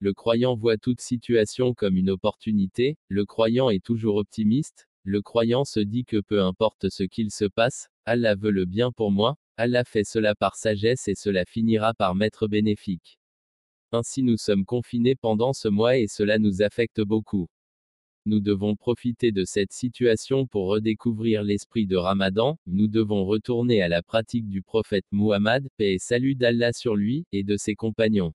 Le croyant voit toute situation comme une opportunité, le croyant est toujours optimiste, le croyant se dit que peu importe ce qu'il se passe, Allah veut le bien pour moi, Allah fait cela par sagesse et cela finira par m'être bénéfique. Ainsi nous sommes confinés pendant ce mois et cela nous affecte beaucoup. Nous devons profiter de cette situation pour redécouvrir l'esprit de Ramadan, nous devons retourner à la pratique du prophète Muhammad, paix et salut d'Allah sur lui, et de ses compagnons.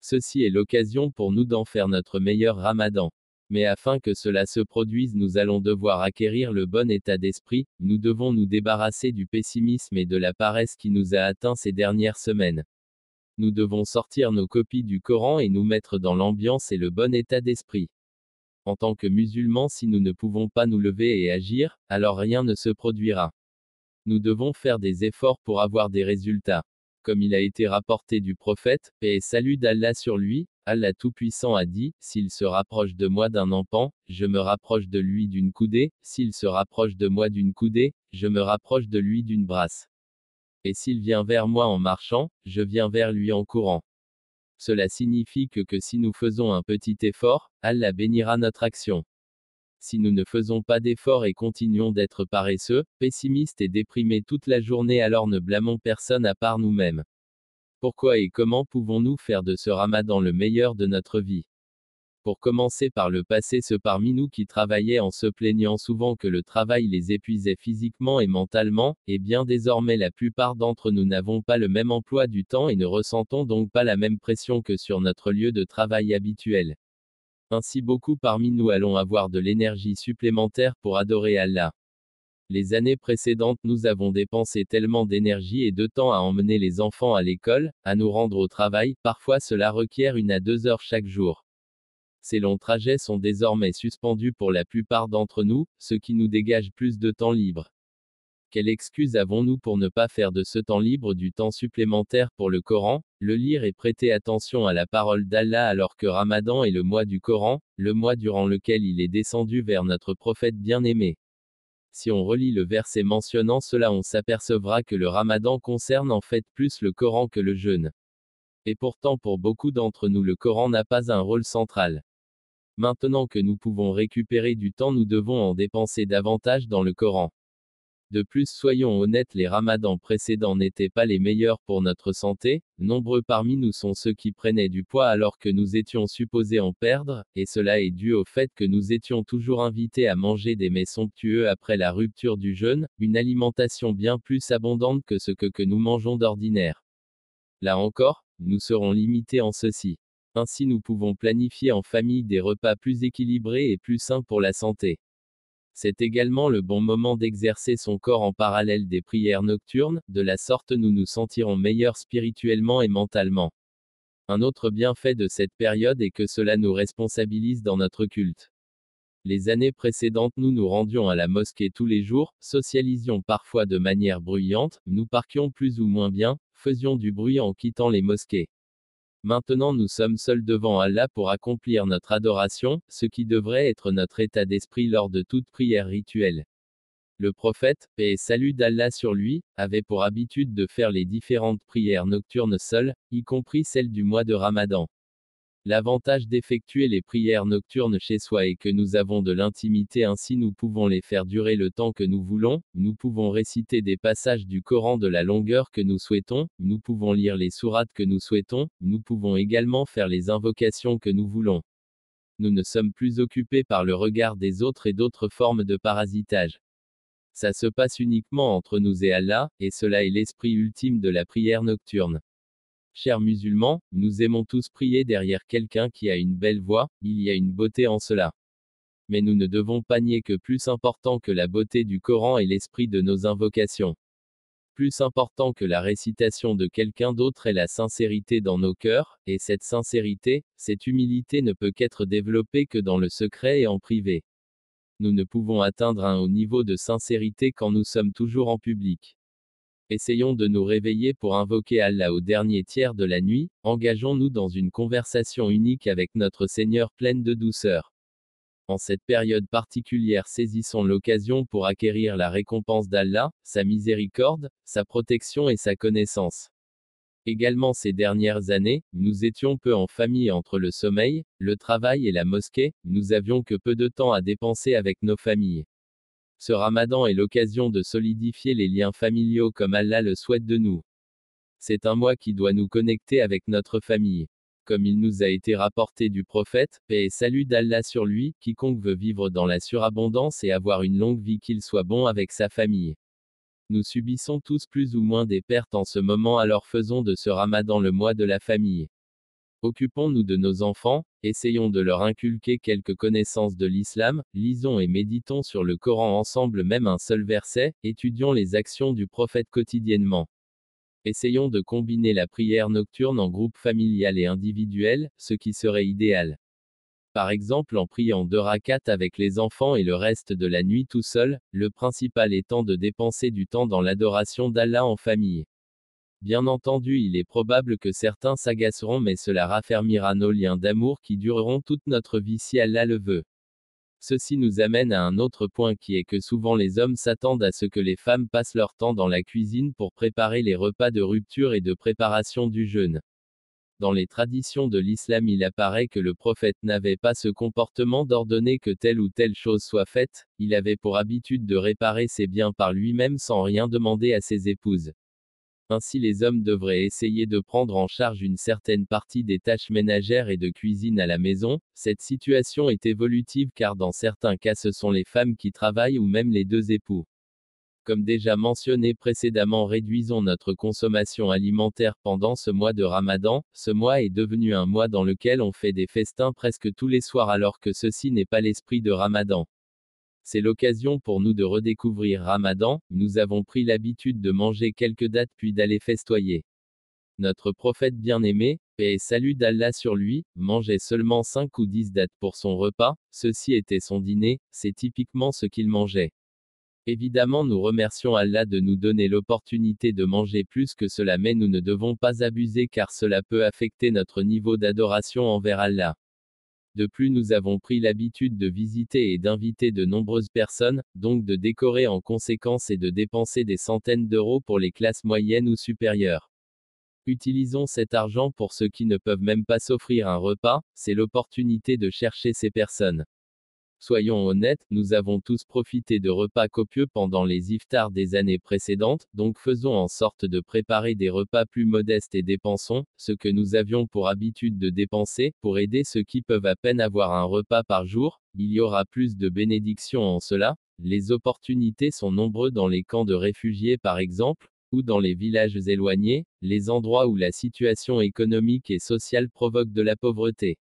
Ceci est l'occasion pour nous d'en faire notre meilleur Ramadan. Mais afin que cela se produise, nous allons devoir acquérir le bon état d'esprit, nous devons nous débarrasser du pessimisme et de la paresse qui nous a atteints ces dernières semaines. Nous devons sortir nos copies du Coran et nous mettre dans l'ambiance et le bon état d'esprit. En tant que musulmans, si nous ne pouvons pas nous lever et agir, alors rien ne se produira. Nous devons faire des efforts pour avoir des résultats. Comme il a été rapporté du prophète, et salut d'Allah sur lui, Allah Tout-Puissant a dit, S'il se rapproche de moi d'un empan, je me rapproche de lui d'une coudée, s'il se rapproche de moi d'une coudée, je me rapproche de lui d'une brasse. Et s'il vient vers moi en marchant, je viens vers lui en courant. Cela signifie que si nous faisons un petit effort, Allah bénira notre action. Si nous ne faisons pas d'effort et continuons d'être paresseux, pessimistes et déprimés toute la journée, alors ne blâmons personne à part nous-mêmes. Pourquoi et comment pouvons-nous faire de ce ramadan le meilleur de notre vie? Pour commencer par le passé ceux parmi nous qui travaillaient en se plaignant souvent que le travail les épuisait physiquement et mentalement, et bien désormais la plupart d'entre nous n'avons pas le même emploi du temps et ne ressentons donc pas la même pression que sur notre lieu de travail habituel. Ainsi beaucoup parmi nous allons avoir de l'énergie supplémentaire pour adorer Allah. Les années précédentes nous avons dépensé tellement d'énergie et de temps à emmener les enfants à l'école, à nous rendre au travail, parfois cela requiert une à deux heures chaque jour. Ces longs trajets sont désormais suspendus pour la plupart d'entre nous, ce qui nous dégage plus de temps libre. Quelle excuse avons-nous pour ne pas faire de ce temps libre du temps supplémentaire pour le Coran, le lire et prêter attention à la parole d'Allah alors que Ramadan est le mois du Coran, le mois durant lequel il est descendu vers notre prophète bien-aimé Si on relit le verset mentionnant cela on s'apercevra que le Ramadan concerne en fait plus le Coran que le jeûne. Et pourtant pour beaucoup d'entre nous le Coran n'a pas un rôle central. Maintenant que nous pouvons récupérer du temps, nous devons en dépenser davantage dans le Coran. De plus, soyons honnêtes, les ramadans précédents n'étaient pas les meilleurs pour notre santé, nombreux parmi nous sont ceux qui prenaient du poids alors que nous étions supposés en perdre, et cela est dû au fait que nous étions toujours invités à manger des mets somptueux après la rupture du jeûne, une alimentation bien plus abondante que ce que, nous mangeons d'ordinaire. Là encore, nous serons limités en ceci. Ainsi nous pouvons planifier en famille des repas plus équilibrés et plus sains pour la santé. C'est également le bon moment d'exercer son corps en parallèle des prières nocturnes, de la sorte nous nous sentirons meilleurs spirituellement et mentalement. Un autre bienfait de cette période est que cela nous responsabilise dans notre culte. Les années précédentes nous nous rendions à la mosquée tous les jours, socialisions parfois de manière bruyante, nous parquions plus ou moins bien, faisions du bruit en quittant les mosquées. Maintenant nous sommes seuls devant Allah pour accomplir notre adoration, ce qui devrait être notre état d'esprit lors de toute prière rituelle. Le prophète, paix et salut d'Allah sur lui, avait pour habitude de faire les différentes prières nocturnes seul, y compris celles du mois de Ramadan. L'avantage d'effectuer les prières nocturnes chez soi est que nous avons de l'intimité ainsi nous pouvons les faire durer le temps que nous voulons, nous pouvons réciter des passages du Coran de la longueur que nous souhaitons, nous pouvons lire les sourates que nous souhaitons, nous pouvons également faire les invocations que nous voulons. Nous ne sommes plus occupés par le regard des autres et d'autres formes de parasitage. Ça se passe uniquement entre nous et Allah, et cela est l'esprit ultime de la prière nocturne. Chers musulmans, nous aimons tous prier derrière quelqu'un qui a une belle voix, il y a une beauté en cela. Mais nous ne devons pas nier que plus important que la beauté du Coran est l'esprit de nos invocations. Plus important que la récitation de quelqu'un d'autre est la sincérité dans nos cœurs, et cette sincérité, cette humilité ne peut qu'être développée que dans le secret et en privé. Nous ne pouvons atteindre un haut niveau de sincérité quand nous sommes toujours en public. Essayons de nous réveiller pour invoquer Allah au dernier tiers de la nuit, engageons-nous dans une conversation unique avec notre Seigneur pleine de douceur. En cette période particulière saisissons l'occasion pour acquérir la récompense d'Allah, sa miséricorde, sa protection et sa connaissance. Également ces dernières années, nous étions peu en famille entre le sommeil, le travail et la mosquée, nous avions que peu de temps à dépenser avec nos familles. Ce ramadan est l'occasion de solidifier les liens familiaux comme Allah le souhaite de nous. C'est un mois qui doit nous connecter avec notre famille. Comme il nous a été rapporté du prophète, paix et salut d'Allah sur lui, quiconque veut vivre dans la surabondance et avoir une longue vie qu'il soit bon avec sa famille. Nous subissons tous plus ou moins des pertes en ce moment alors faisons de ce ramadan le mois de la famille. Occupons-nous de nos enfants, essayons de leur inculquer quelques connaissances de l'islam, lisons et méditons sur le Coran ensemble même un seul verset, étudions les actions du prophète quotidiennement. Essayons de combiner la prière nocturne en groupe familial et individuel, ce qui serait idéal. Par exemple en priant deux rakats avec les enfants et le reste de la nuit tout seul, le principal étant de dépenser du temps dans l'adoration d'Allah en famille. Bien entendu, il est probable que certains s'agaceront, mais cela raffermira nos liens d'amour qui dureront toute notre vie si Allah le veut. Ceci nous amène à un autre point qui est que souvent les hommes s'attendent à ce que les femmes passent leur temps dans la cuisine pour préparer les repas de rupture et de préparation du jeûne. Dans les traditions de l'islam il apparaît que le prophète n'avait pas ce comportement d'ordonner que telle ou telle chose soit faite, il avait pour habitude de réparer ses biens par lui-même sans rien demander à ses épouses. Ainsi les hommes devraient essayer de prendre en charge une certaine partie des tâches ménagères et de cuisine à la maison, cette situation est évolutive car dans certains cas ce sont les femmes qui travaillent ou même les deux époux. Comme déjà mentionné précédemment, réduisons notre consommation alimentaire pendant ce mois de Ramadan. Ce mois est devenu un mois dans lequel on fait des festins presque tous les soirs alors que ceci n'est pas l'esprit de Ramadan. C'est l'occasion pour nous de redécouvrir Ramadan, nous avons pris l'habitude de manger quelques dates puis d'aller festoyer. Notre prophète bien-aimé, paix et salut d'Allah sur lui, mangeait seulement 5 ou 10 dates pour son repas, ceci était son dîner, c'est typiquement ce qu'il mangeait. Évidemment nous remercions Allah de nous donner l'opportunité de manger plus que cela mais nous ne devons pas abuser car cela peut affecter notre niveau d'adoration envers Allah. De plus nous avons pris l'habitude de visiter et d'inviter de nombreuses personnes, donc de décorer en conséquence et de dépenser des centaines d'euros pour les classes moyennes ou supérieures. Utilisons cet argent pour ceux qui ne peuvent même pas s'offrir un repas, c'est l'opportunité de chercher ces personnes. Soyons honnêtes, nous avons tous profité de repas copieux pendant les iftars des années précédentes, donc faisons en sorte de préparer des repas plus modestes et dépensons, ce que nous avions pour habitude de dépenser, pour aider ceux qui peuvent à peine avoir un repas par jour, il y aura plus de bénédictions en cela, les opportunités sont nombreuses dans les camps de réfugiés par exemple, ou dans les villages éloignés, les endroits où la situation économique et sociale provoque de la pauvreté.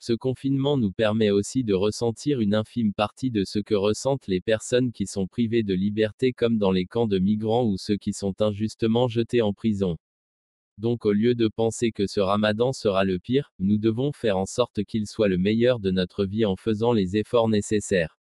Ce confinement nous permet aussi de ressentir une infime partie de ce que ressentent les personnes qui sont privées de liberté comme dans les camps de migrants ou ceux qui sont injustement jetés en prison. Donc au lieu de penser que ce ramadan sera le pire, nous devons faire en sorte qu'il soit le meilleur de notre vie en faisant les efforts nécessaires.